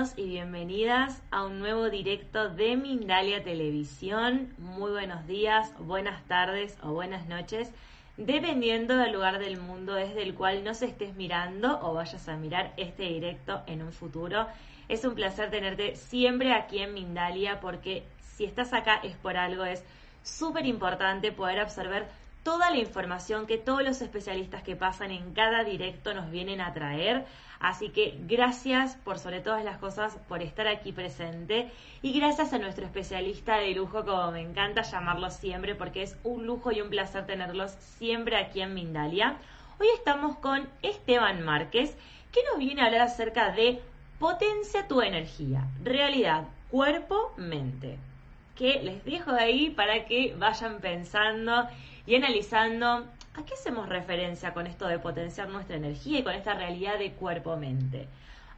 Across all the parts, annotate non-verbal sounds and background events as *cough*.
Y bienvenidas a un nuevo directo de Mindalia Televisión. Muy buenos días, buenas tardes o buenas noches, dependiendo del lugar del mundo desde el cual nos estés mirando o vayas a mirar este directo en un futuro. Es un placer tenerte siempre aquí en Mindalia porque si estás acá es por algo, es súper importante poder observar toda la información que todos los especialistas que pasan en cada directo nos vienen a traer. Así que gracias por sobre todas las cosas por estar aquí presente y gracias a nuestro especialista de lujo, como me encanta llamarlo siempre, porque es un lujo y un placer tenerlos siempre aquí en Mindalia. Hoy estamos con Esteban Márquez, que nos viene a hablar acerca de potencia tu energía, realidad, cuerpo, mente. Que les dejo ahí para que vayan pensando y analizando ¿A qué hacemos referencia con esto de potenciar nuestra energía y con esta realidad de cuerpo-mente?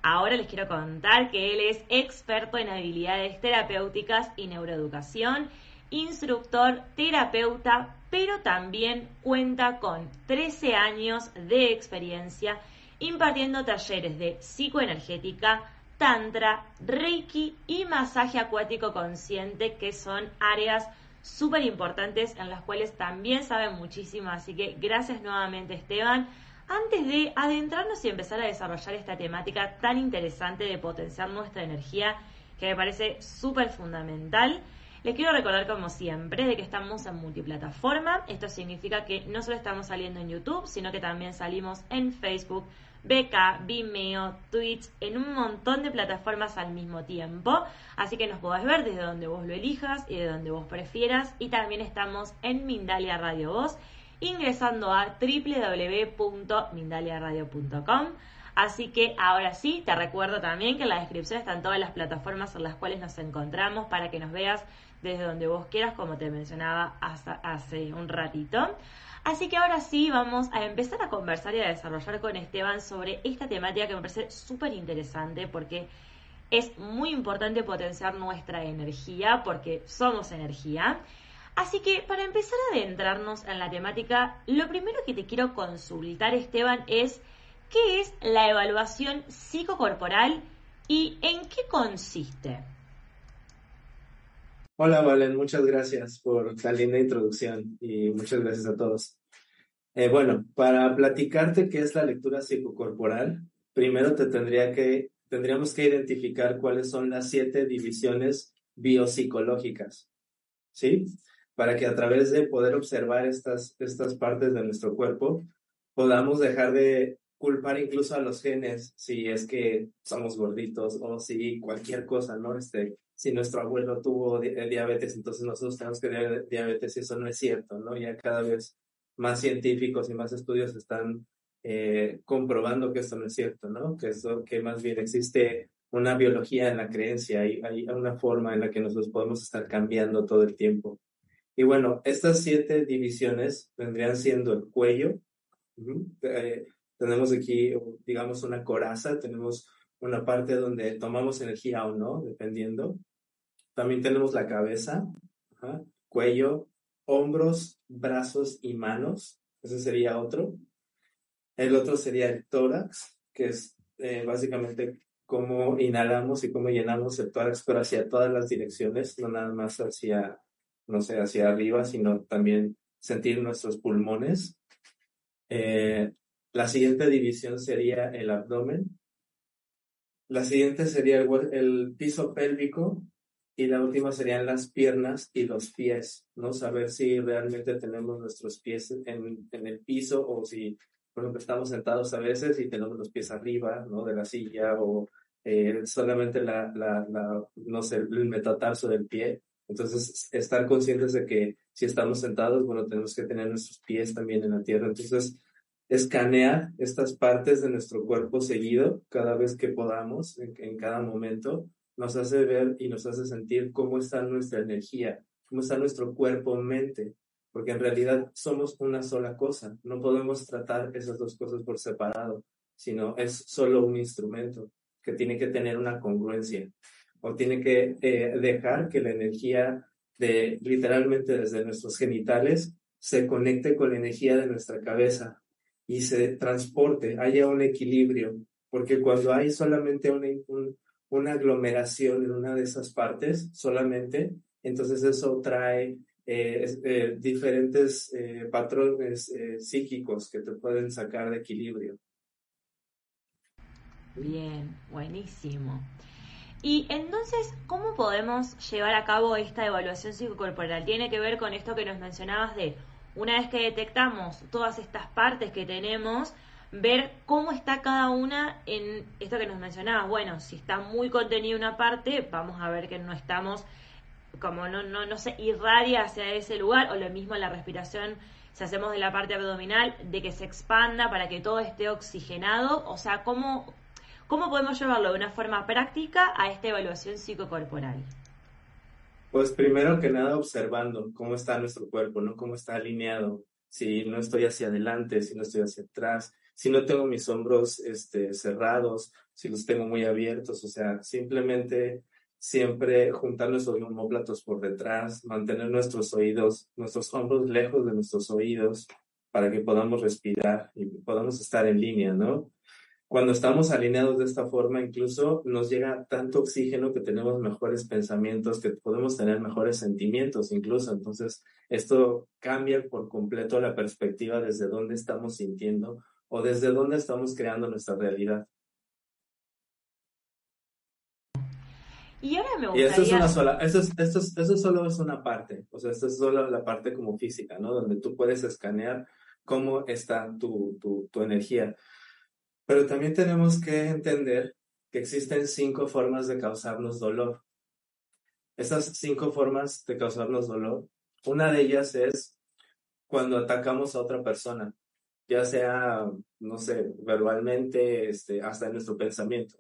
Ahora les quiero contar que él es experto en habilidades terapéuticas y neuroeducación, instructor, terapeuta, pero también cuenta con 13 años de experiencia impartiendo talleres de psicoenergética, tantra, reiki y masaje acuático consciente, que son áreas súper importantes en las cuales también saben muchísimo. Así que gracias nuevamente Esteban. Antes de adentrarnos y empezar a desarrollar esta temática tan interesante de potenciar nuestra energía, que me parece súper fundamental, les quiero recordar como siempre de que estamos en multiplataforma. Esto significa que no solo estamos saliendo en YouTube, sino que también salimos en Facebook, BK, Vimeo, Twitch, en un montón de plataformas al mismo tiempo. Así que nos podés ver desde donde vos lo elijas y de donde vos prefieras. Y también estamos en Mindalia Radio Voz, ingresando a www.mindaliaradio.com. Así que ahora sí, te recuerdo también que en la descripción están todas las plataformas en las cuales nos encontramos para que nos veas desde donde vos quieras, como te mencionaba hasta hace un ratito. Así que ahora sí vamos a empezar a conversar y a desarrollar con Esteban sobre esta temática que me parece súper interesante porque es muy importante potenciar nuestra energía porque somos energía. Así que para empezar a adentrarnos en la temática, lo primero que te quiero consultar Esteban es ¿qué es la evaluación psicocorporal y en qué consiste? Hola, Valen, muchas gracias por la linda introducción y muchas gracias a todos. Eh, bueno, para platicarte qué es la lectura psicocorporal, primero te tendría que, tendríamos que identificar cuáles son las siete divisiones biopsicológicas, ¿sí? Para que a través de poder observar estas, estas partes de nuestro cuerpo, podamos dejar de culpar incluso a los genes si es que somos gorditos o si cualquier cosa, ¿no? Este, si nuestro abuelo tuvo eh, diabetes, entonces nosotros tenemos que tener diabetes y eso no es cierto, ¿no? Ya cada vez más científicos y más estudios están eh, comprobando que esto no es cierto, ¿no? Que eso, que más bien existe una biología en la creencia y hay una forma en la que nosotros podemos estar cambiando todo el tiempo. Y bueno, estas siete divisiones vendrían siendo el cuello. Eh, tenemos aquí, digamos, una coraza, tenemos una parte donde tomamos energía o no, dependiendo. También tenemos la cabeza, cuello, hombros, brazos y manos. Ese sería otro. El otro sería el tórax, que es eh, básicamente cómo inhalamos y cómo llenamos el tórax, pero hacia todas las direcciones, no nada más hacia, no sé, hacia arriba, sino también sentir nuestros pulmones. Eh, la siguiente división sería el abdomen. La siguiente sería el piso pélvico, y la última serían las piernas y los pies, ¿no? Saber si realmente tenemos nuestros pies en, el piso o si, por ejemplo, estamos sentados a veces y tenemos los pies arriba, ¿no? De la silla o eh, solamente la, la, la, no sé, el metatarso del pie. Entonces, estar conscientes de que si estamos sentados, bueno, tenemos que tener nuestros pies también en la tierra. Entonces, escanear estas partes de nuestro cuerpo seguido cada vez que podamos, en, cada momento, nos hace ver y nos hace sentir cómo está nuestra energía, cómo está nuestro cuerpo-mente, porque en realidad somos una sola cosa, no podemos tratar esas dos cosas por separado, sino es solo un instrumento que tiene que tener una congruencia o tiene que eh, dejar que la energía de literalmente desde nuestros genitales se conecte con la energía de nuestra cabeza y se transporte, haya un equilibrio, porque cuando hay solamente un, una aglomeración en una de esas partes solamente, entonces eso trae eh, eh, diferentes eh, patrones psíquicos que te pueden sacar de equilibrio. Bien, buenísimo. Y entonces, ¿cómo podemos llevar a cabo esta evaluación psicocorporal? Tiene que ver con esto que nos mencionabas de, una vez que detectamos todas estas partes que tenemos, ver cómo está cada una en esto que nos mencionabas. Bueno, si está muy contenida una parte, vamos a ver que no estamos como no, no, no se irradia hacia ese lugar, o lo mismo la respiración, si hacemos de la parte abdominal, de que se expanda para que todo esté oxigenado, o sea, ¿cómo, cómo podemos llevarlo de una forma práctica a esta evaluación psicocorporal? Pues primero que nada observando cómo está nuestro cuerpo, ¿no? Cómo está alineado, si no estoy hacia adelante, si no estoy hacia atrás, si no tengo mis hombros este, cerrados, si los tengo muy abiertos, o sea, simplemente siempre juntar nuestros homóplatos por detrás, mantener nuestros oídos, nuestros hombros lejos de nuestros oídos para que podamos respirar y podamos estar en línea, ¿no? Cuando estamos alineados de esta forma, incluso nos llega tanto oxígeno que tenemos mejores pensamientos, que podemos tener mejores sentimientos, incluso. Entonces, esto cambia por completo la perspectiva desde dónde estamos sintiendo o desde dónde estamos creando nuestra realidad. Y ahora me gustaría... Y esto es una sola, esto, es, esto, es, esto solo es una parte, o sea, esto es solo la parte como física, ¿no? Donde tú puedes escanear cómo está tu, tu, tu energía. Pero también tenemos que entender que existen cinco formas de causarnos dolor. Estas cinco formas de causarnos dolor, una de ellas es cuando atacamos a otra persona, ya sea, no sé, verbalmente, este, hasta en nuestro pensamiento.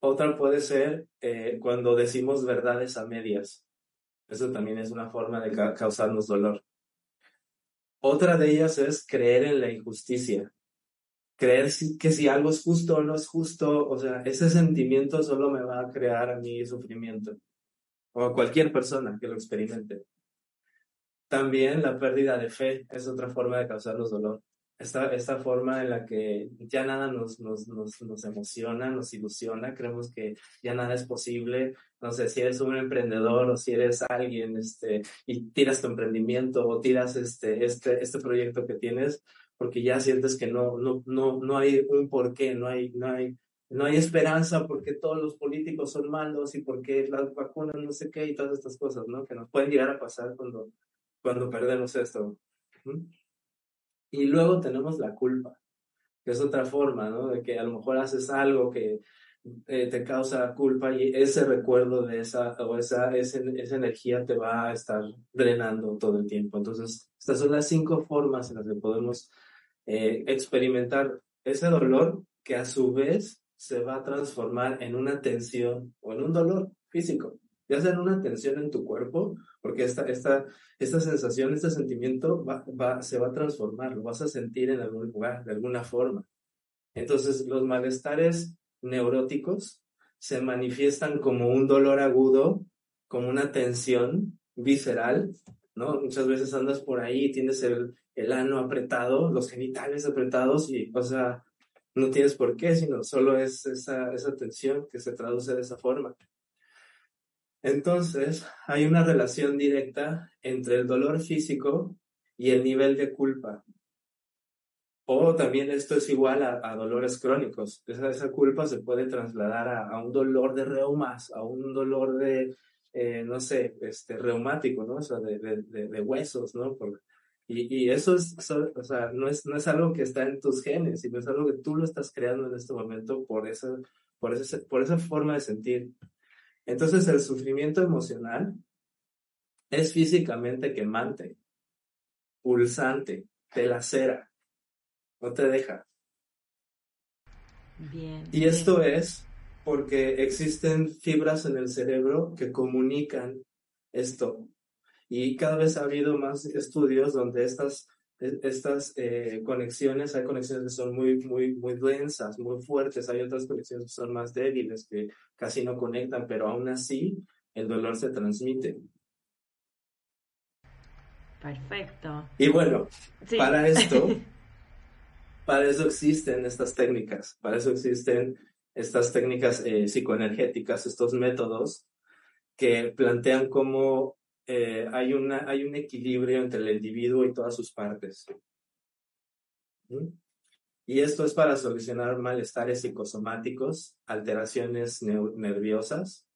Otra puede ser eh, cuando decimos verdades a medias. Eso también es una forma de causarnos dolor. Otra de ellas es creer en la injusticia. Creer que si algo es justo o no es justo, o sea, ese sentimiento solo me va a crear a mí sufrimiento. O a cualquier persona que lo experimente. También la pérdida de fe es otra forma de causarnos dolor esta, esta forma en la que ya nada nos, nos, nos, nos, emociona, nos ilusiona, creemos que ya nada es posible. No sé, si eres un emprendedor o si eres alguien este, y tiras tu emprendimiento o tiras este, este, este proyecto que tienes, porque ya sientes que no, no, no, no hay un porqué, no hay, no hay, no hay esperanza porque todos los políticos son malos y porque las vacunas no sé qué y todas estas cosas, ¿no? Que nos pueden llegar a pasar cuando, cuando perdemos esto. Y luego tenemos la culpa, que es otra forma, ¿no? De que a lo mejor haces algo que eh, te causa culpa y ese recuerdo de esa o esa, esa, esa, energía te va a estar drenando todo el tiempo. Entonces, estas son las cinco formas en las que podemos eh, experimentar ese dolor que a su vez se va a transformar en una tensión o en un dolor físico ya sea en una tensión en tu cuerpo, porque esta, esta, esta sensación, este sentimiento va, va, se va a transformar, lo vas a sentir en algún lugar, de alguna forma. Entonces, los malestares neuróticos se manifiestan como un dolor agudo, como una tensión visceral, ¿no? Muchas veces andas por ahí y tienes el, el ano apretado, los genitales apretados y, o sea, no tienes por qué, sino solo es esa, esa tensión que se traduce de esa forma. Entonces, hay una relación directa entre el dolor físico y el nivel de culpa. O también esto es igual a, dolores crónicos. Esa, esa, culpa se puede trasladar a, un dolor de reumas, a un dolor de, eh, no sé, este, reumático, ¿no? O sea, de, de, huesos, ¿no? y, y, eso es, o sea, no es, no es algo que está en tus genes, sino es algo que tú lo estás creando en este momento por esa, por ese, por esa forma de sentir. Entonces el sufrimiento emocional es físicamente quemante, pulsante, te lacera, no te deja. Bien. Y esto es porque existen fibras en el cerebro que comunican esto. Y cada vez ha habido más estudios donde estas estas eh, conexiones, hay conexiones que son muy, muy, muy densas, muy fuertes, hay otras conexiones que son más débiles, que casi no conectan, pero aún así el dolor se transmite. Perfecto. Y bueno, para esto, *laughs* para eso existen estas técnicas, para eso existen estas técnicas eh, psicoenergéticas, estos métodos que plantean cómo eh, hay, una, hay un equilibrio entre el individuo y todas sus partes. ¿Mm? Y esto es para solucionar malestares psicosomáticos, alteraciones nerviosas,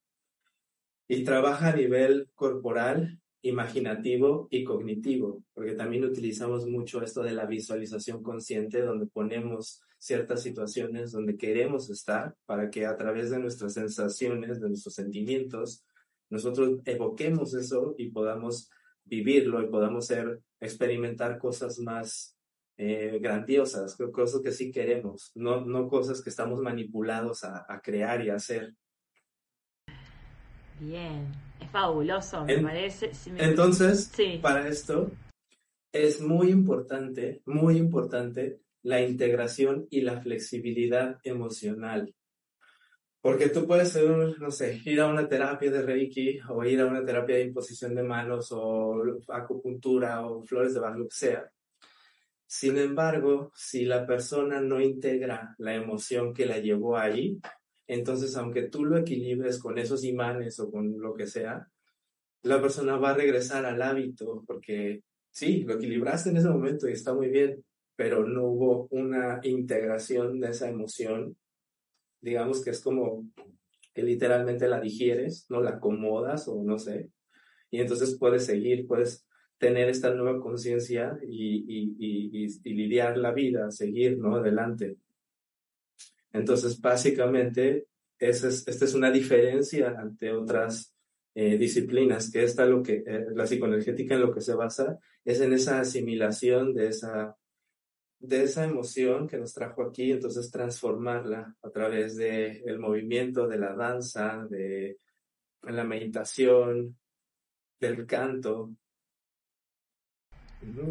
y trabaja a nivel corporal, imaginativo y cognitivo, porque también utilizamos mucho esto de la visualización consciente, donde ponemos ciertas situaciones donde queremos estar para que a través de nuestras sensaciones, de nuestros sentimientos, nosotros evoquemos eso y podamos vivirlo y podamos ser, experimentar cosas más eh, grandiosas, cosas que sí queremos, no, no cosas que estamos manipulados a, a crear y a hacer. Bien, es fabuloso, me parece. Entonces, para esto es muy importante, muy importante la integración y la flexibilidad emocional. Porque tú puedes, no sé, ir a una terapia de Reiki o ir a una terapia de imposición de manos o acupuntura o flores de Bach, lo que sea. Sin embargo, si la persona no integra la emoción que la llevó ahí, entonces, aunque tú lo equilibres con esos imanes o con lo que sea, la persona va a regresar al hábito porque sí, lo equilibraste en ese momento y está muy bien, pero no hubo una integración de esa emoción. Digamos que es como que literalmente la digieres, no la acomodas o no sé, y entonces puedes seguir, puedes tener esta nueva conciencia y, y, lidiar la vida, seguir, ¿no? Adelante. Entonces, básicamente, esta es, una diferencia ante otras eh, disciplinas, que esta lo que, eh, la psicoenergética en lo que se basa es en esa asimilación de esa, de esa emoción que nos trajo aquí, entonces transformarla a través del el movimiento, de la danza, de la meditación, del canto,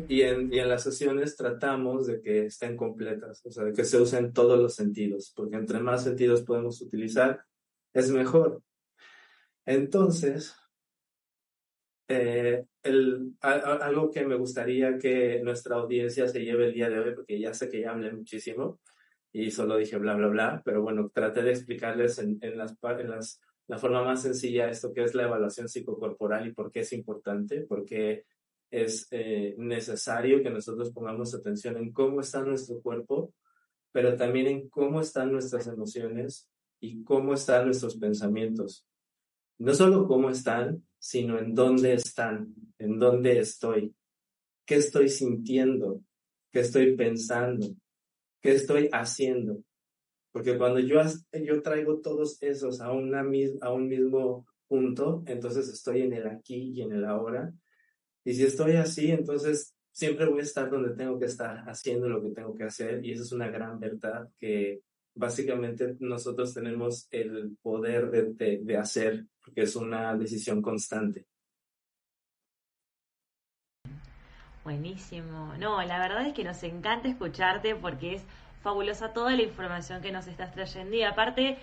y en, y en las sesiones tratamos de que estén completas, o sea, de que se usen todos los sentidos, porque entre más sentidos podemos utilizar, es mejor. Entonces, eh, el, algo que me gustaría que nuestra audiencia se lleve el día de hoy, porque ya sé que ya hablé muchísimo y solo dije bla, bla, bla, pero bueno, traté de explicarles en, en, las, en las, la forma más sencilla esto que es la evaluación psicocorporal y por qué es importante, porque es eh, necesario que nosotros pongamos atención en cómo está nuestro cuerpo, pero también en cómo están nuestras emociones y cómo están nuestros pensamientos. No solo cómo están, sino en dónde están, en dónde estoy, qué estoy sintiendo, qué estoy pensando, qué estoy haciendo. Porque cuando yo, yo traigo todos esos a, una, a un mismo punto, entonces estoy en el aquí y en el ahora y si estoy así, entonces siempre voy a estar donde tengo que estar, haciendo lo que tengo que hacer. Y esa es una gran verdad que básicamente nosotros tenemos el poder de, de, hacer, porque es una decisión constante. Buenísimo. No, la verdad es que nos encanta escucharte porque es fabulosa toda la información que nos estás trayendo y aparte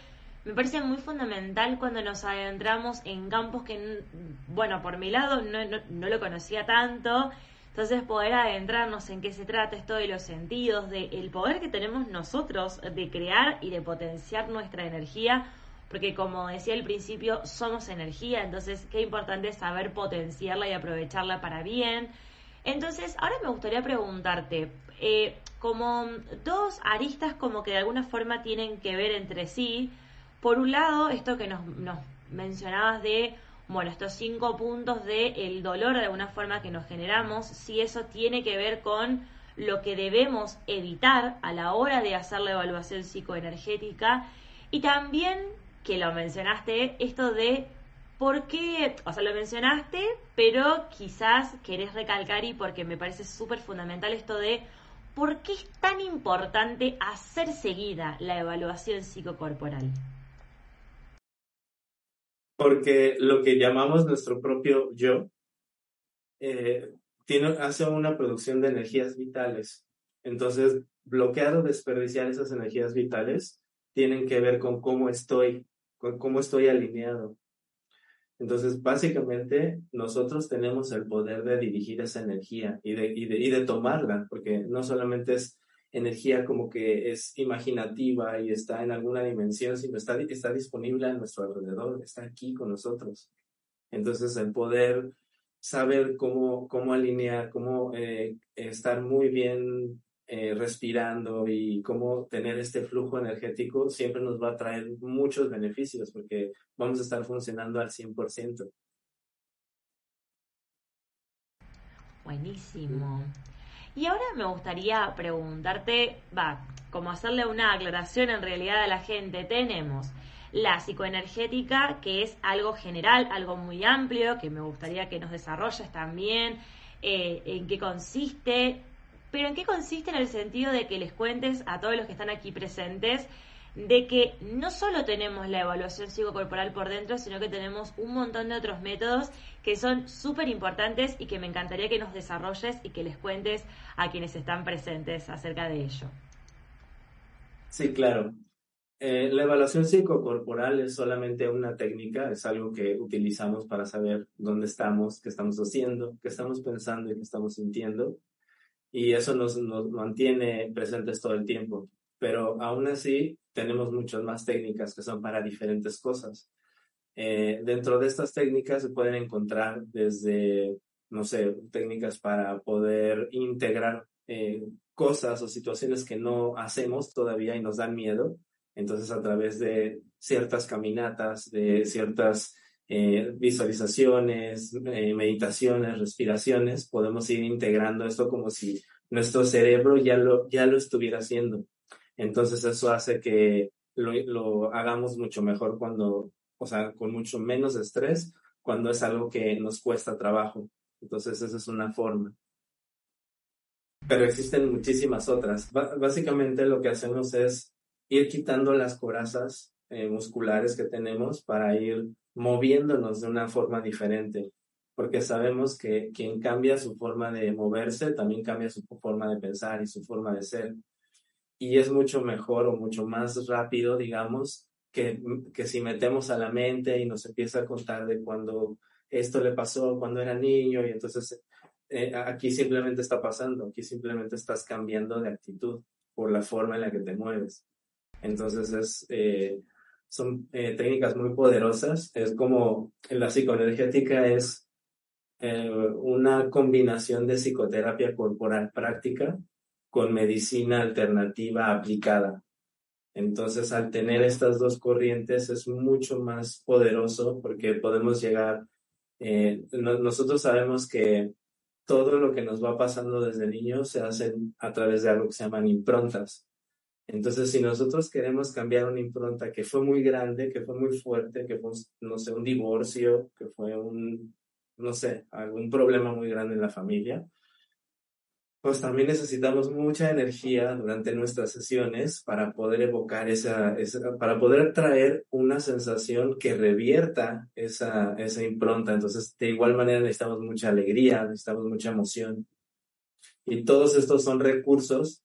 me parece muy fundamental cuando nos adentramos en campos que, bueno, por mi lado no, no, lo conocía tanto. Entonces poder adentrarnos en qué se trata esto de los sentidos, de el poder que tenemos nosotros de crear y de potenciar nuestra energía, porque como decía al principio, somos energía, entonces qué importante es saber potenciarla y aprovecharla para bien. Entonces, ahora me gustaría preguntarte, eh, como dos aristas como que de alguna forma tienen que ver entre sí, por un lado, esto que nos, mencionabas de, bueno, estos cinco puntos de el dolor de alguna forma que nos generamos, si eso tiene que ver con lo que debemos evitar a la hora de hacer la evaluación psicoenergética. Y también que lo mencionaste, esto de por qué, o sea, lo mencionaste, pero quizás querés recalcar y porque me parece súper fundamental esto de por qué es tan importante hacer seguida la evaluación psicocorporal porque lo que llamamos nuestro propio yo eh, tiene, hace una producción de energías vitales. Entonces, bloquear o desperdiciar esas energías vitales tienen que ver con cómo estoy, con cómo estoy alineado. Entonces, básicamente, nosotros tenemos el poder de dirigir esa energía y de, y de, y de tomarla, porque no solamente es energía como que es imaginativa y está en alguna dimensión, sino está, está disponible a nuestro alrededor, está aquí con nosotros. Entonces, el poder saber cómo, cómo alinear, cómo eh, estar muy bien eh, respirando y cómo tener este flujo energético siempre nos va a traer muchos beneficios porque vamos a estar funcionando al 100%. Buenísimo. Y ahora me gustaría preguntarte, va, como hacerle una aclaración en realidad a la gente. Tenemos la psicoenergética, que es algo general, algo muy amplio, que me gustaría que nos desarrolles también, eh, en qué consiste, pero en qué consiste en el sentido de que les cuentes a todos los que están aquí presentes de que no solo tenemos la evaluación psicocorporal por dentro, sino que tenemos un montón de otros métodos que son súper importantes y que me encantaría que nos desarrolles y que les cuentes a quienes están presentes acerca de ello. Sí, claro. Eh, la evaluación psicocorporal es solamente una técnica, es algo que utilizamos para saber dónde estamos, qué estamos haciendo, qué estamos pensando y qué estamos sintiendo. Y eso nos, nos mantiene presentes todo el tiempo. Pero aún así, tenemos muchas más técnicas que son para diferentes cosas. Eh, dentro de estas técnicas se pueden encontrar desde, no sé, técnicas para poder integrar eh, cosas o situaciones que no hacemos todavía y nos dan miedo entonces, a través de ciertas caminatas, de ciertas eh, visualizaciones, eh, meditaciones, respiraciones, podemos ir integrando esto como si nuestro cerebro ya lo, ya lo estuviera haciendo. Entonces, eso hace que lo, lo hagamos mucho mejor cuando, o sea, con mucho menos estrés, cuando es algo que nos cuesta trabajo. Entonces, esa es una forma. Pero existen muchísimas otras. básicamente lo que hacemos es ir quitando las corazas eh, musculares que tenemos para ir moviéndonos de una forma diferente, porque sabemos que quien cambia su forma de moverse también cambia su forma de pensar y su forma de ser. Y es mucho mejor o mucho más rápido, digamos, que, que si metemos a la mente y nos empieza a contar de cuando esto le pasó cuando era niño y entonces eh, aquí simplemente está pasando, aquí simplemente estás cambiando de actitud por la forma en la que te mueves. Entonces es, eh, son eh, técnicas muy poderosas. Es como la psicoenergética es una combinación de psicoterapia corporal práctica con medicina alternativa aplicada. Entonces, al tener estas dos corrientes es mucho más poderoso porque podemos llegar, nosotros sabemos que todo lo que nos va pasando desde niños se hace a través de algo que se llaman improntas. Entonces, si nosotros queremos cambiar una impronta que fue muy grande, que fue muy fuerte, que fue, no sé, un divorcio, que fue un, no sé, algún problema muy grande en la familia, pues también necesitamos mucha energía durante nuestras sesiones para poder evocar esa, esa, para poder traer una sensación que revierta esa, esa impronta. Entonces, de igual manera necesitamos mucha alegría, necesitamos mucha emoción. Y todos estos son recursos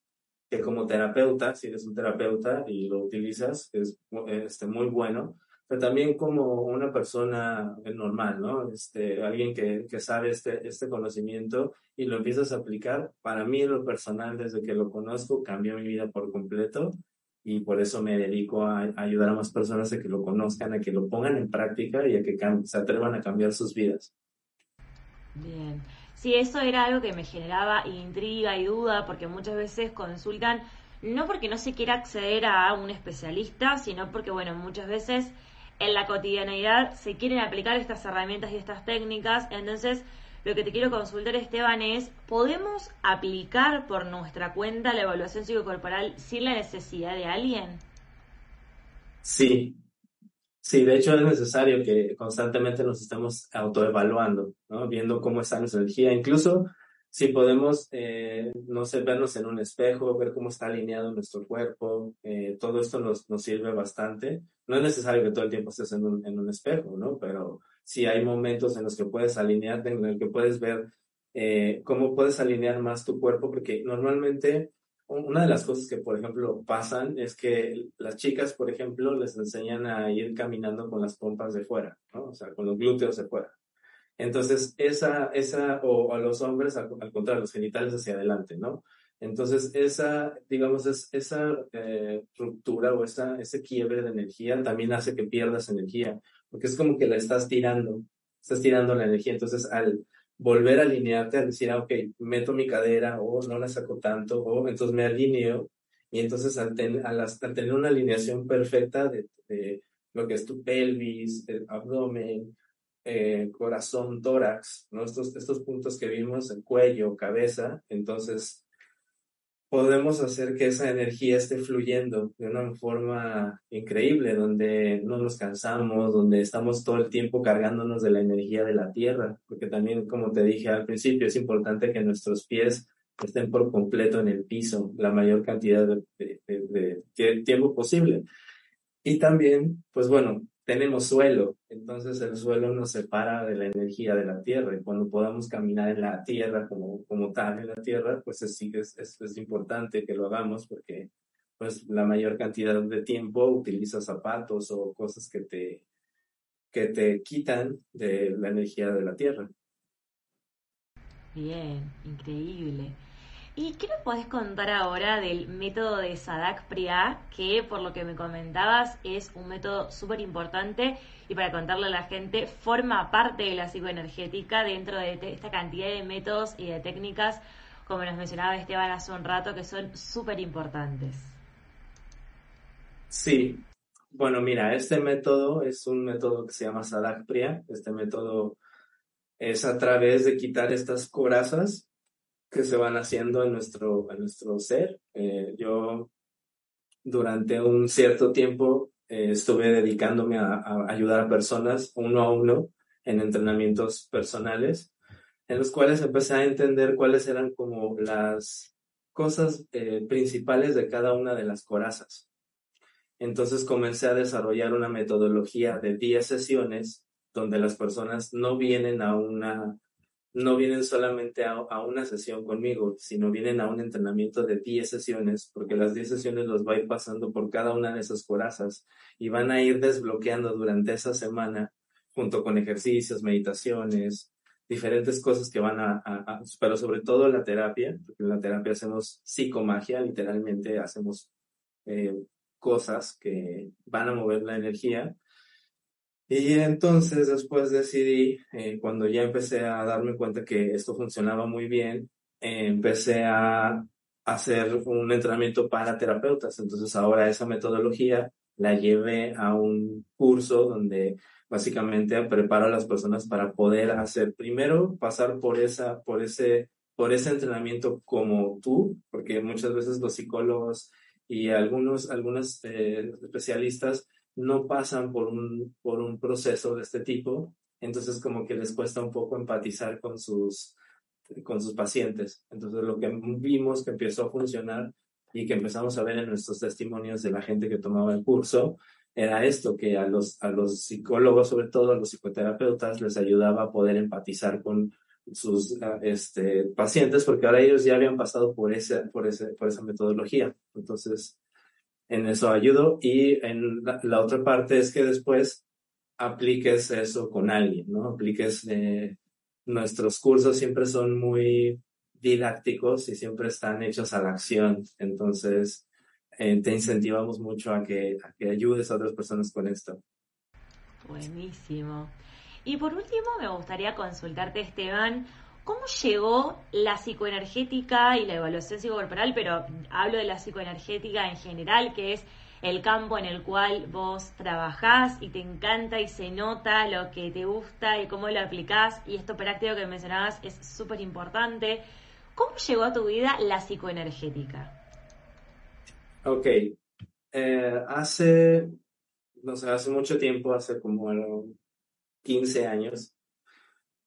que como terapeuta, si eres un terapeuta y lo utilizas, es este, muy bueno, pero también como una persona normal, ¿no? Este, alguien que, que sabe este, este conocimiento y lo empiezas a aplicar, para mí lo personal, desde que lo conozco, cambió mi vida por completo y por eso me dedico a, ayudar a más personas a que lo conozcan, a que lo pongan en práctica y a que se atrevan a cambiar sus vidas. Bien. Sí, eso era algo que me generaba intriga y duda, porque muchas veces consultan, no porque no se quiera acceder a un especialista, sino porque, bueno, muchas veces en la cotidianeidad se quieren aplicar estas herramientas y estas técnicas. Entonces, lo que te quiero consultar, Esteban, es, ¿podemos aplicar por nuestra cuenta la evaluación psicocorporal sin la necesidad de alguien? Sí, Sí, de hecho es necesario que constantemente nos estemos autoevaluando, ¿no? Viendo cómo está nuestra energía. Incluso si podemos, eh, no sé, vernos en un espejo, ver cómo está alineado nuestro cuerpo, eh, todo esto nos, nos sirve bastante. No es necesario que todo el tiempo estés en un, en un espejo, ¿no? Pero si hay momentos en los que puedes alinearte, en el que puedes ver eh, cómo puedes alinear más tu cuerpo, porque normalmente una de las cosas que, por ejemplo, pasan es que las chicas, por ejemplo, les enseñan a ir caminando con las pompas de fuera, ¿no? O sea, con los glúteos de fuera. Entonces, esa, esa, o a los hombres, al, contrario, los genitales hacia adelante, ¿no? Entonces, esa, digamos, es, esa eh, ruptura o esa, ese quiebre de energía también hace que pierdas energía, porque es como que la estás tirando, estás tirando la energía. Entonces, al volver a alinearte, al decir, ah, ok, meto mi cadera o no la saco tanto, o entonces me alineo, y entonces al, al, tener una alineación perfecta de, lo que es tu pelvis, el abdomen, eh, corazón, tórax. Estos, estos puntos que vimos, el cuello, cabeza, entonces podemos hacer que esa energía esté fluyendo de una forma increíble, donde no nos cansamos, donde estamos todo el tiempo cargándonos de la energía de la tierra, porque también, como te dije al principio, es importante que nuestros pies estén por completo en el piso la mayor cantidad de tiempo posible. Y también, pues bueno, tenemos suelo, entonces el suelo nos separa de la energía de la tierra y cuando podamos caminar en la tierra como, como tal en la tierra, pues es, es, es importante que lo hagamos porque pues la mayor cantidad de tiempo utilizas zapatos o cosas que te, que te quitan de la energía de la tierra. Bien, increíble. ¿Y qué nos podés contar ahora del método de Sadak Priya, que por lo que me comentabas es un método súper importante y para contarle a la gente, forma parte de la psicoenergética dentro de esta cantidad de métodos y de técnicas, como nos mencionaba Esteban hace un rato, que son súper importantes? Sí, bueno, mira, este método es un método que se llama Sadak Priya. Este método es a través de quitar estas corazas que se van haciendo en nuestro, en nuestro ser. Eh, yo durante un cierto tiempo eh, estuve dedicándome a, ayudar a personas uno a uno en entrenamientos personales, en los cuales empecé a entender cuáles eran como las cosas eh, principales de cada una de las corazas. Entonces comencé a desarrollar una metodología de 10 sesiones donde las personas no vienen a una no vienen solamente a, una sesión conmigo, sino vienen a un entrenamiento de 10 sesiones, porque las 10 sesiones los va a ir pasando por cada una de esas corazas y van a ir desbloqueando durante esa semana, junto con ejercicios, meditaciones, diferentes cosas que van a, pero sobre todo la terapia, porque en la terapia hacemos psicomagia, literalmente hacemos eh, cosas que van a mover la energía y entonces después decidí, eh, cuando ya empecé a darme cuenta que esto funcionaba muy bien, empecé a hacer un entrenamiento para terapeutas. Entonces ahora esa metodología la llevé a un curso donde básicamente preparo a las personas para poder hacer, primero pasar por esa, por ese, por ese entrenamiento como tú, porque muchas veces los psicólogos y algunos, algunos eh, especialistas no pasan por un, por un proceso de este tipo, entonces como que les cuesta un poco empatizar con sus, con sus pacientes. Entonces lo que vimos que empezó a funcionar y que empezamos a ver en nuestros testimonios de la gente que tomaba el curso, era esto, que a los, a los psicólogos, sobre todo a los psicoterapeutas, les ayudaba a poder empatizar con sus este, pacientes, porque ahora ellos ya habían pasado por, ese, por, ese, por esa metodología. Entonces, en eso ayudo y en la, otra parte es que después apliques eso con alguien, ¿no? Apliques, eh, nuestros cursos siempre son muy didácticos y siempre están hechos a la acción, entonces eh, te incentivamos mucho a que, a que ayudes a otras personas con esto. Buenísimo. Y por último, me gustaría consultarte, Esteban, ¿Cómo llegó la psicoenergética y la evaluación psicocorporal? Pero hablo de la psicoenergética en general, que es el campo en el cual vos trabajás y te encanta y se nota lo que te gusta y cómo lo aplicás. Y esto práctico que mencionabas es súper importante. ¿Cómo llegó a tu vida la psicoenergética? Ok. Eh, hace, no sé, hace mucho tiempo, hace como 15 años,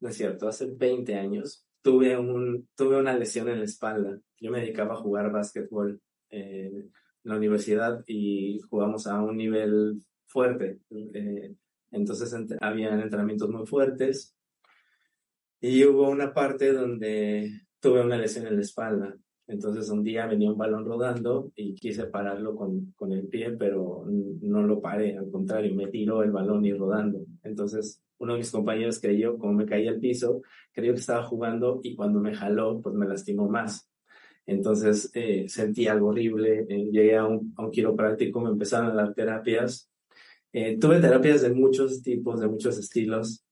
no es cierto, hace 20 años tuve, un, tuve una lesión en la espalda. Yo me dedicaba a jugar básquetbol en la universidad y jugamos a un nivel fuerte. Eh, entonces había entrenamientos muy fuertes y hubo una parte donde tuve una lesión en la espalda. Entonces un día venía un balón rodando y quise pararlo con, con el pie, pero no lo paré, al contrario, me tiró el balón y rodando. Entonces uno de mis compañeros creyó, como me caía al piso, creyó que estaba jugando y cuando me jaló, pues me lastimó más. Entonces eh, sentí algo horrible, eh, llegué a un, a un, quiropráctico, me empezaron a dar terapias. Eh, tuve terapias de muchos tipos, de muchos estilos.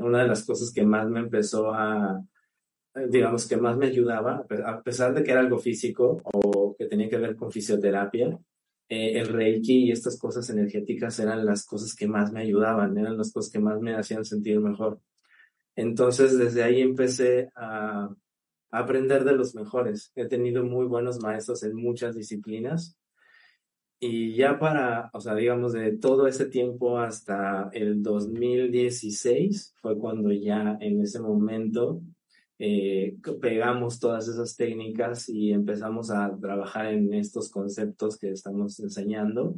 una de las cosas que más me empezó a, digamos, que más me ayudaba, a pesar de que era algo físico o que tenía que ver con fisioterapia, el reiki y estas cosas energéticas eran las cosas que más me ayudaban, eran las cosas que más me hacían sentir mejor. Entonces, desde ahí empecé a, aprender de los mejores. He tenido muy buenos maestros en muchas disciplinas. Y ya para, o sea, digamos, de todo ese tiempo hasta el 2016 fue cuando ya en ese momento eh, pegamos todas esas técnicas y empezamos a trabajar en estos conceptos que estamos enseñando.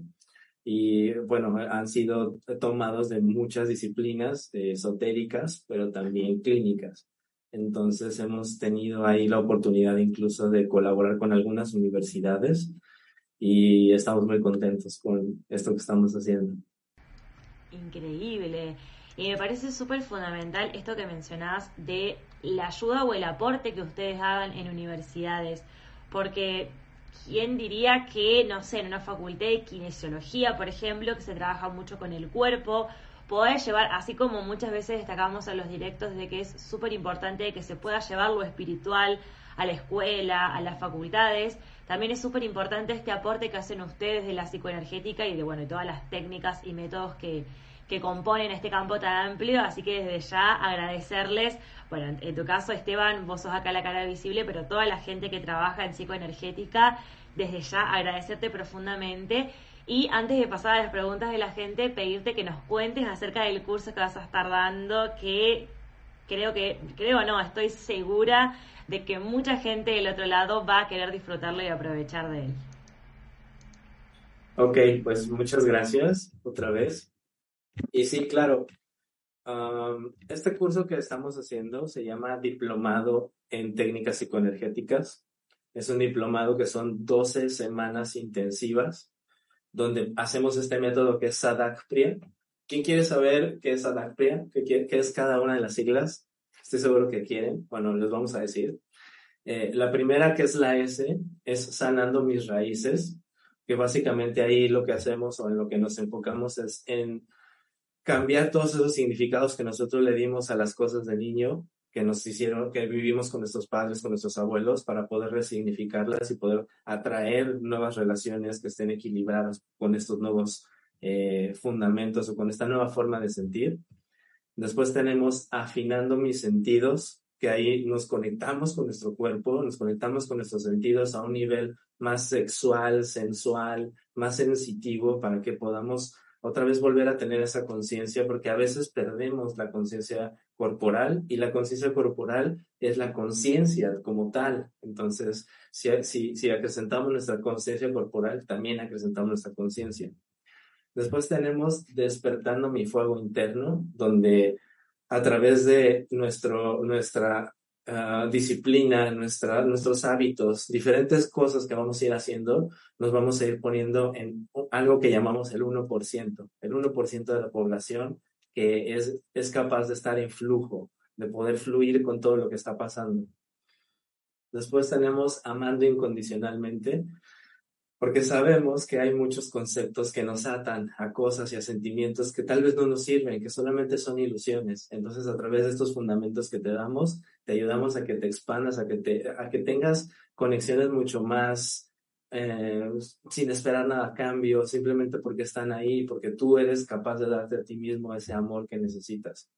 Y bueno, han sido tomados de muchas disciplinas esotéricas, pero también clínicas. Entonces hemos tenido ahí la oportunidad incluso de colaborar con algunas universidades y estamos muy contentos con esto que estamos haciendo. Increíble. Y me parece súper fundamental esto que mencionás de la ayuda o el aporte que ustedes hagan en universidades, porque ¿quién diría que, no sé, en una facultad de kinesiología, por ejemplo, que se trabaja mucho con el cuerpo, poder llevar, así como muchas veces destacamos a los directos de que es súper importante que se pueda llevar lo espiritual a la escuela, a las facultades, también es súper importante este aporte que hacen ustedes de la psicoenergética y de bueno, todas las técnicas y métodos que, que componen este campo tan amplio, así que desde ya agradecerles, bueno, en tu caso Esteban, vos sos acá la cara visible, pero toda la gente que trabaja en psicoenergética, desde ya agradecerte profundamente y antes de pasar a las preguntas de la gente, pedirte que nos cuentes acerca del curso que vas a estar dando, que creo que, creo no, estoy segura de que mucha gente del otro lado va a querer disfrutarlo y aprovechar de él. Ok, pues muchas gracias otra vez. Y sí, claro, este curso que estamos haciendo se llama Diplomado en Técnicas Psicoenergéticas. Es un diplomado que son 12 semanas intensivas donde hacemos este método que es Sadak Priya. ¿Quién quiere saber qué es Sadak Priya? ¿Qué, es cada una de las siglas? Estoy seguro que quieren. Bueno, les vamos a decir. Eh, la primera, que es la S, es sanando mis raíces, que básicamente ahí lo que hacemos o en lo que nos enfocamos es en cambiar todos esos significados que nosotros le dimos a las cosas de niño que nos hicieron, que vivimos con nuestros padres, con nuestros abuelos, para poder resignificarlas y poder atraer nuevas relaciones que estén equilibradas con estos nuevos eh, fundamentos o con esta nueva forma de sentir. Después tenemos afinando mis sentidos, que ahí nos conectamos con nuestro cuerpo, nos conectamos con nuestros sentidos a un nivel más sexual, sensual, más sensitivo, para que podamos otra vez volver a tener esa conciencia, porque a veces perdemos la conciencia corporal y la conciencia corporal es la conciencia como tal. Entonces, si, si, si acrecentamos nuestra conciencia corporal, también acrecentamos nuestra conciencia. Después tenemos despertando mi fuego interno, donde a través de nuestro, nuestra Ah, disciplina, nuestra, nuestros hábitos, diferentes cosas que vamos a ir haciendo, nos vamos a ir poniendo en algo que llamamos el 1%, el 1% de la población que es, es capaz de estar en flujo, de poder fluir con todo lo que está pasando. Después tenemos amando incondicionalmente, porque sabemos que hay muchos conceptos que nos atan a cosas y a sentimientos que tal vez no nos sirven, que solamente son ilusiones. Entonces, a través de estos fundamentos que te damos, te ayudamos a que te expandas, a que, te, a que tengas conexiones mucho más eh, sin esperar nada a cambio, simplemente porque están ahí, porque tú eres capaz de darte a ti mismo ese amor que necesitas.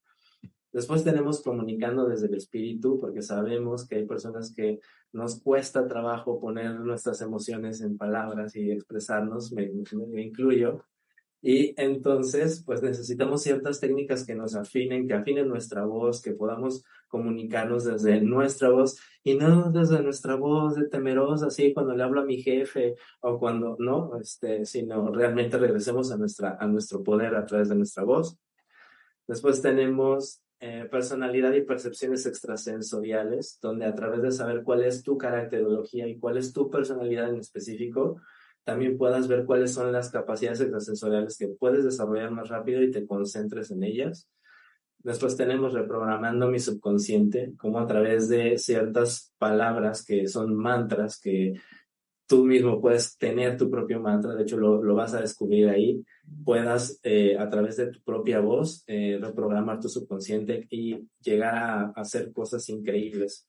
Después tenemos comunicando desde el espíritu, porque sabemos que hay personas que nos cuesta trabajo poner nuestras emociones en palabras y expresarnos, me, incluyo. Y entonces, pues necesitamos ciertas técnicas que nos afinen, que afinen nuestra voz, que podamos comunicarnos desde nuestra voz y no desde nuestra voz de temerosa, así cuando le hablo a mi jefe o cuando no, este, sino realmente regresemos a, nuestra, a nuestro poder a través de nuestra voz. Después tenemos eh, personalidad y percepciones extrasensoriales, donde a través de saber cuál es tu caracterología y cuál es tu personalidad en específico, también puedas ver cuáles son las capacidades extrasensoriales que puedes desarrollar más rápido y te concentres en ellas. Después tenemos reprogramando mi subconsciente, como a través de ciertas palabras que son mantras, que tú mismo puedes tener tu propio mantra, de hecho lo, lo vas a descubrir ahí, puedas eh, a través de tu propia voz eh, reprogramar tu subconsciente y llegar a, hacer cosas increíbles.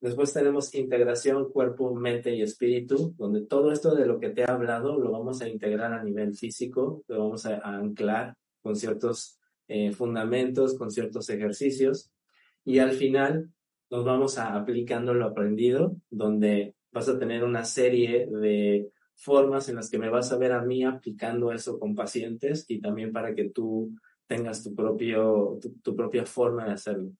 Después tenemos integración cuerpo, mente y espíritu, donde todo esto de lo que te he hablado lo vamos a integrar a nivel físico, lo vamos a, a anclar con ciertos eh, fundamentos, con ciertos ejercicios y al final nos vamos a aplicando lo aprendido, donde vas a tener una serie de formas en las que me vas a ver a mí aplicando eso con pacientes y también para que tú tengas tu, propio, tu propia forma de hacerlo.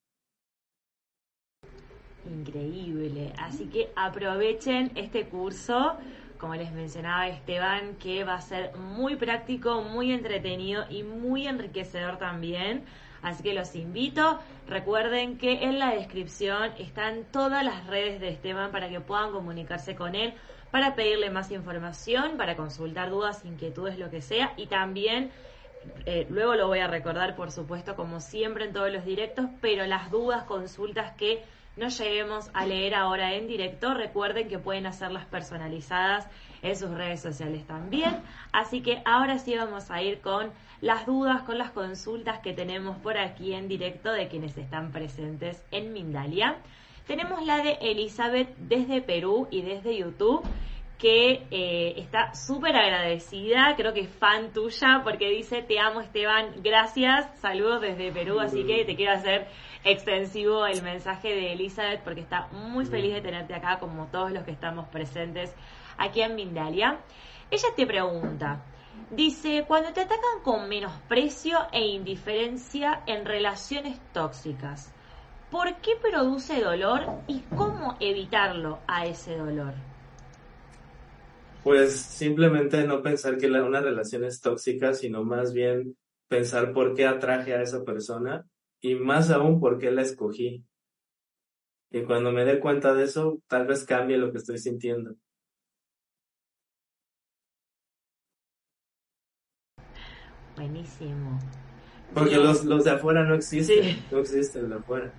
Increíble. Así que aprovechen este curso como les mencionaba Esteban, que va a ser muy práctico, muy entretenido y muy enriquecedor también. Así que los invito. Recuerden que en la descripción están todas las redes de Esteban para que puedan comunicarse con él, para pedirle más información, para consultar dudas, inquietudes, lo que sea. Y también, eh, luego lo voy a recordar, por supuesto, como siempre en todos los directos, pero las dudas, consultas que no lleguemos a leer ahora en directo, recuerden que pueden hacerlas personalizadas en sus redes sociales también. Así que ahora sí vamos a ir con las dudas, con las consultas que tenemos por aquí en directo de quienes están presentes en Mindalia. Tenemos la de Elizabeth desde Perú y desde YouTube que eh, está súper agradecida, creo que es fan tuya, porque dice, te amo Esteban, gracias, saludos desde Perú, así que te quiero hacer extensivo el mensaje de Elizabeth porque está muy feliz de tenerte acá como todos los que estamos presentes aquí en Mindalia. Ella te pregunta, dice, cuando te atacan con menosprecio e indiferencia en relaciones tóxicas, ¿por qué produce dolor y cómo evitarlo a ese dolor? Pues simplemente no pensar que una relación es tóxica, sino más bien pensar por qué atraje a esa persona y más aún por qué la escogí. Y cuando me dé cuenta de eso, tal vez cambie lo que estoy sintiendo. Buenísimo. Porque los, los de afuera no existen, no existen de afuera.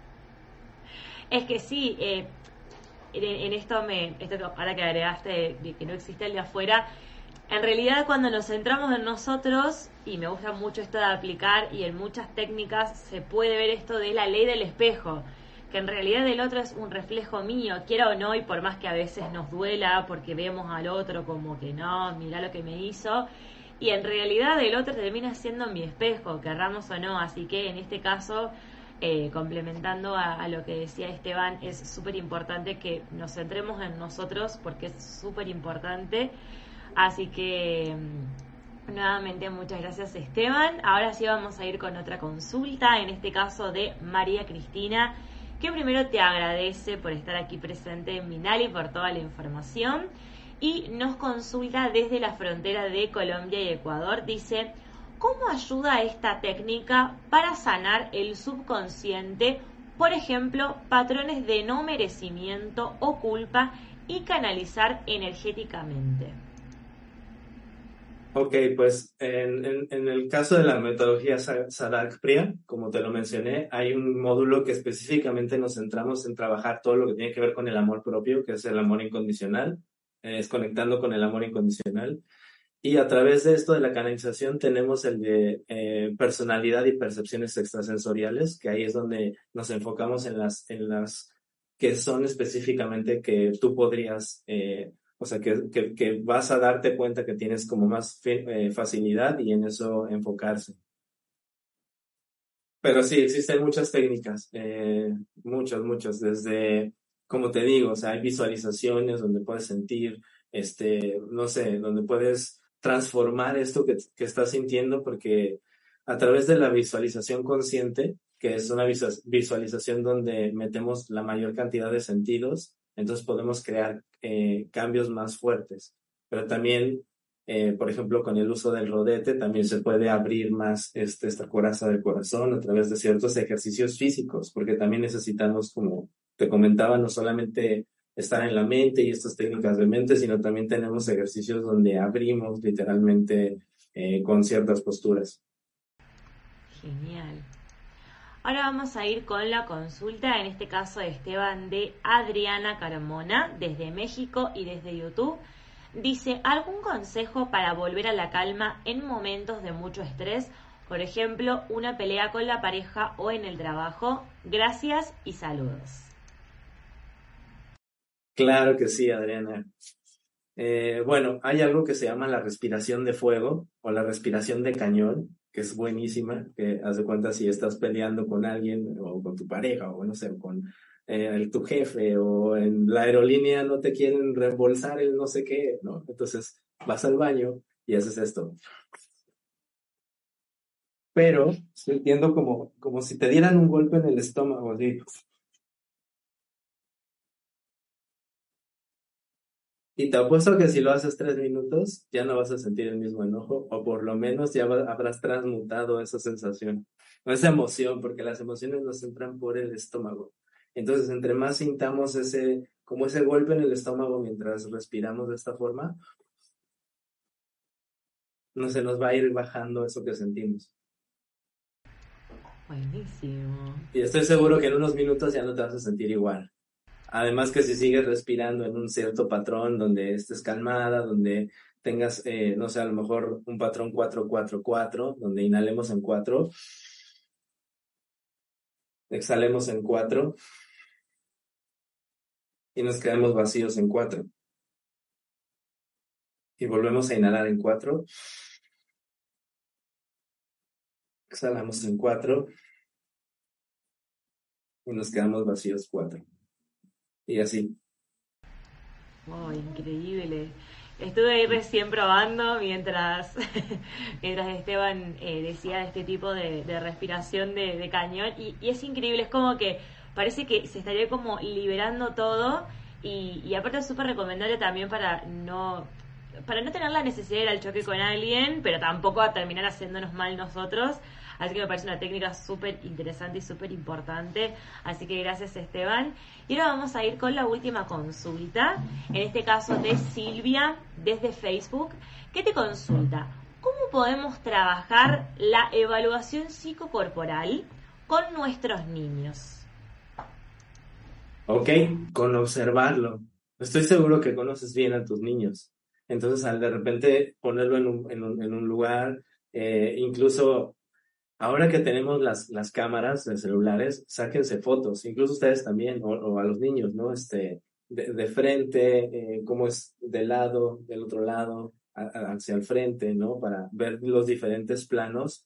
Es que sí, eh, en, esto me, esto ahora que agregaste de que no existe el de afuera, en realidad cuando nos centramos en nosotros, y me gusta mucho esto de aplicar, y en muchas técnicas se puede ver esto de la ley del espejo, que en realidad el otro es un reflejo mío, quiera o no, y por más que a veces nos duela porque vemos al otro como que no, mira lo que me hizo, y en realidad el otro termina siendo mi espejo, querramos o no, así que en este caso eh, complementando a, lo que decía Esteban, es súper importante que nos centremos en nosotros porque es súper importante. Así que mm, nuevamente muchas gracias Esteban. Ahora sí vamos a ir con otra consulta, en este caso de María Cristina, que primero te agradece por estar aquí presente en Minali, por toda la información. Y nos consulta desde la frontera de Colombia y Ecuador. Dice, ¿Cómo ayuda esta técnica para sanar el subconsciente, por ejemplo, patrones de no merecimiento o culpa y canalizar energéticamente? Ok, pues en, el caso de la metodología Sadak Priya, como te lo mencioné, hay un módulo que específicamente nos centramos en trabajar todo lo que tiene que ver con el amor propio, que es el amor incondicional, es conectando con el amor incondicional. Y a través de esto de la canalización tenemos el de eh, personalidad y percepciones extrasensoriales, que ahí es donde nos enfocamos en las, en las que son específicamente que tú podrías, eh, o sea, que, que, vas a darte cuenta que tienes como más eh, facilidad y en eso enfocarse. Pero sí, existen muchas técnicas, muchas, muchas, desde, como te digo, o sea, hay visualizaciones donde puedes sentir, este, no sé, donde puedes transformar esto que, que estás sintiendo porque a través de la visualización consciente, que es una visualización donde metemos la mayor cantidad de sentidos, entonces podemos crear eh, cambios más fuertes. Pero también, eh, por ejemplo, con el uso del rodete, también se puede abrir más este, esta coraza del corazón a través de ciertos ejercicios físicos, porque también necesitamos, como te comentaba, no solamente estar en la mente y estas técnicas de mente, sino también tenemos ejercicios donde abrimos literalmente eh, con ciertas posturas. Genial. Ahora vamos a ir con la consulta, en este caso de Esteban de Adriana Carmona, desde México y desde YouTube. Dice, ¿algún consejo para volver a la calma en momentos de mucho estrés? Por ejemplo, una pelea con la pareja o en el trabajo. Gracias y saludos. Claro que sí, Adriana. Eh, bueno, hay algo que se llama la respiración de fuego o la respiración de cañón, que es buenísima, que haz de cuenta si estás peleando con alguien o con tu pareja o no sé, con eh, tu jefe o en la aerolínea no te quieren reembolsar el no sé qué, ¿no? Entonces vas al baño y haces esto. Pero sintiendo como, como si te dieran un golpe en el estómago, así. Y te apuesto que si lo haces tres minutos, ya no vas a sentir el mismo enojo, o por lo menos ya habrás transmutado esa sensación, o esa emoción, porque las emociones nos entran por el estómago. Entonces, entre más sintamos ese, como ese golpe en el estómago mientras respiramos de esta forma, no se nos va a ir bajando eso que sentimos. Buenísimo. Y estoy seguro que en unos minutos ya no te vas a sentir igual. Además que si sigues respirando en un cierto patrón donde estés calmada, donde tengas, eh, no sé, a lo mejor un patrón 4-4-4, donde inhalemos en 4, exhalemos en 4 y nos quedamos vacíos en cuatro. Y volvemos a inhalar en cuatro. Exhalamos en cuatro. Y nos quedamos vacíos cuatro. Y así. Oh, increíble. Estuve ahí recién probando mientras, *laughs* mientras Esteban eh, decía este tipo de, respiración de, cañón y, y, es increíble, es como que parece que se estaría como liberando todo y, y aparte es súper recomendable también para no para no tener la necesidad de ir al choque con alguien, pero tampoco a terminar haciéndonos mal nosotros. Así que me parece una técnica súper interesante y súper importante. Así que gracias Esteban. Y ahora vamos a ir con la última consulta. En este caso de Silvia desde Facebook. ¿Qué te consulta? ¿Cómo podemos trabajar la evaluación psicocorporal con nuestros niños? Ok, con observarlo. Estoy seguro que conoces bien a tus niños. Entonces, al de repente ponerlo en un lugar, eh, incluso ahora que tenemos las, las cámaras de celulares, sáquense fotos, incluso ustedes también, o, a los niños, ¿no? Este, de, frente, eh, cómo es de lado, del otro lado, hacia el frente, ¿no? Para ver los diferentes planos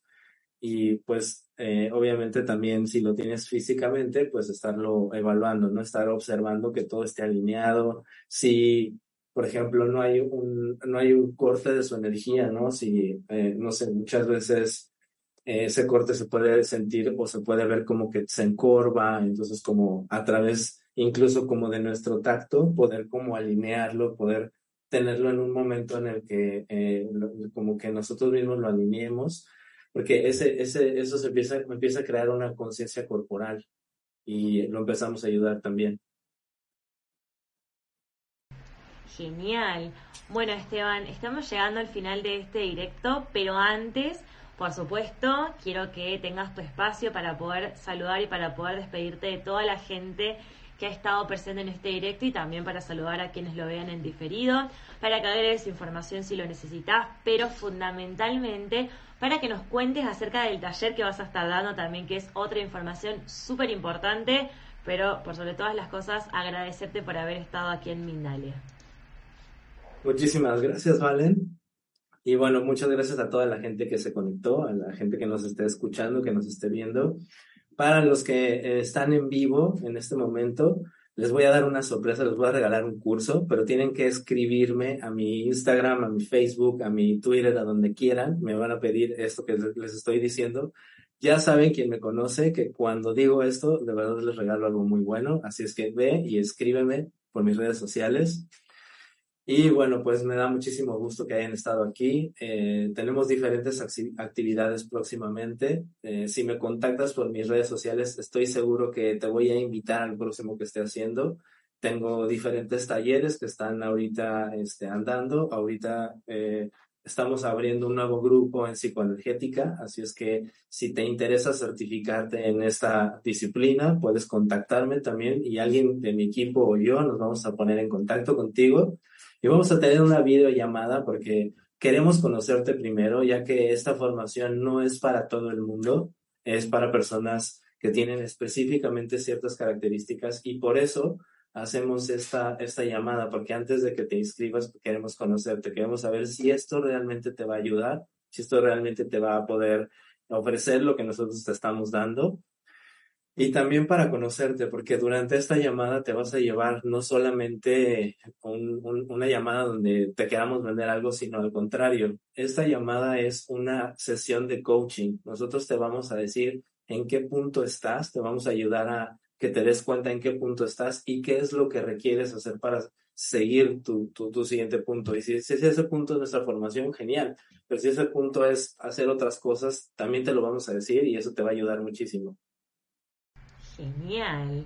y pues eh, obviamente también si lo tienes físicamente, pues estarlo evaluando, no estar observando que todo esté alineado, si por ejemplo no hay un, no hay un corte de su energía, ¿no? Si, eh, no sé, muchas veces ese corte se puede sentir o se puede ver como que se encorva, entonces como a través incluso como de nuestro tacto, poder como alinearlo, poder tenerlo en un momento en el que como que nosotros mismos lo alineemos porque ese, ese, eso se empieza, empieza a crear una conciencia corporal y lo empezamos a ayudar también. Genial. Bueno, Esteban, estamos llegando al final de este directo, pero antes, por supuesto, quiero que tengas tu espacio para poder saludar y para poder despedirte de toda la gente que ha estado presente en este directo y también para saludar a quienes lo vean en diferido, para que agregues información si lo necesitas, pero fundamentalmente para que nos cuentes acerca del taller que vas a estar dando también, que es otra información súper importante, pero por sobre todas las cosas agradecerte por haber estado aquí en Mindalia. Muchísimas gracias, Valen. Y bueno, muchas gracias a toda la gente que se conectó, a la gente que nos esté escuchando, que nos esté viendo. Para los que eh, están en vivo en este momento, les voy a dar una sorpresa, les voy a regalar un curso, pero tienen que escribirme a mi Instagram, a mi Facebook, a mi Twitter, a donde quieran. Me van a pedir esto que les estoy diciendo. Ya saben quien me conoce que cuando digo esto, de verdad les regalo algo muy bueno. Así es que ve y escríbeme por mis redes sociales. Y bueno, pues me da muchísimo gusto que hayan estado aquí. Eh, tenemos diferentes actividades próximamente. Eh, si me contactas por mis redes sociales, estoy seguro que te voy a invitar al próximo que esté haciendo. Tengo diferentes talleres que están ahorita este, andando. Ahorita eh, Estamos abriendo un nuevo grupo en psicoenergética, así es que si te interesa certificarte en esta disciplina, puedes contactarme también y alguien de mi equipo o yo nos vamos a poner en contacto contigo y vamos a tener una videollamada porque queremos conocerte primero, ya que esta formación no es para todo el mundo, es para personas que tienen específicamente ciertas características y por eso hacemos esta, esta llamada, porque antes de que te inscribas queremos conocerte, queremos saber si esto realmente te va a ayudar, si esto realmente te va a poder ofrecer lo que nosotros te estamos dando. Y también para conocerte, porque durante esta llamada te vas a llevar no solamente una llamada donde te queramos vender algo, sino al contrario. Esta llamada es una sesión de coaching. Nosotros te vamos a decir en qué punto estás, te vamos a ayudar a que te des cuenta en qué punto estás y qué es lo que requieres hacer para seguir tu, tu, siguiente punto. Y si, si ese punto es nuestra formación, genial. Pero si ese punto es hacer otras cosas, también te lo vamos a decir y eso te va a ayudar muchísimo. Genial.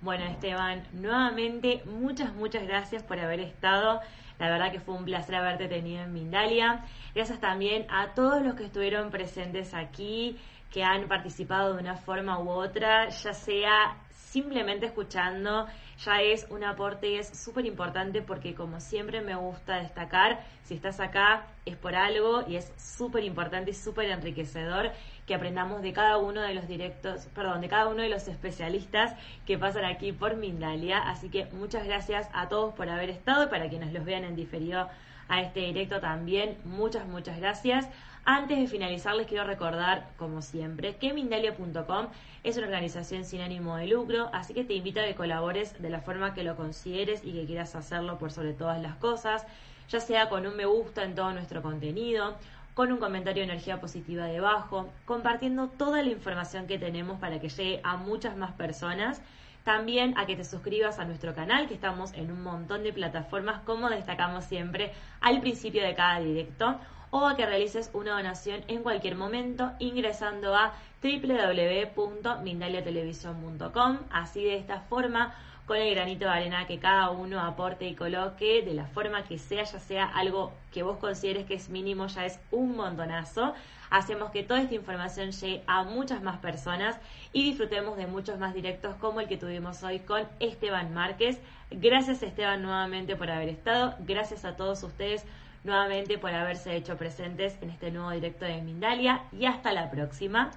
Bueno, Esteban, nuevamente muchas, muchas gracias por haber estado. La verdad que fue un placer haberte tenido en Mindalia. Gracias también a todos los que estuvieron presentes aquí que han participado de una forma u otra, ya sea simplemente escuchando, ya es un aporte y es súper importante porque como siempre me gusta destacar, si estás acá es por algo y es súper importante y súper enriquecedor que aprendamos de cada uno de los directos, perdón, de cada uno de los especialistas que pasan aquí por Mindalia. Así que muchas gracias a todos por haber estado y para quienes los vean en diferido a este directo también, muchas, muchas gracias. Antes de finalizar, les quiero recordar, como siempre, que Mindalia.com es una organización sin ánimo de lucro, así que te invito a que colabores de la forma que lo consideres y que quieras hacerlo por sobre todas las cosas, ya sea con un me gusta en todo nuestro contenido, con un comentario de energía positiva debajo, compartiendo toda la información que tenemos para que llegue a muchas más personas. También a que te suscribas a nuestro canal, que estamos en un montón de plataformas, como destacamos siempre al principio de cada directo o a que realices una donación en cualquier momento ingresando a www.mindaliatelevisión.com. Así de esta forma, con el granito de arena que cada uno aporte y coloque de la forma que sea, ya sea algo que vos consideres que es mínimo, ya es un montonazo. Hacemos que toda esta información llegue a muchas más personas y disfrutemos de muchos más directos como el que tuvimos hoy con Esteban Márquez. Gracias Esteban nuevamente por haber estado. Gracias a todos ustedes nuevamente por haberse hecho presentes en este nuevo directo de Mindalia y hasta la próxima.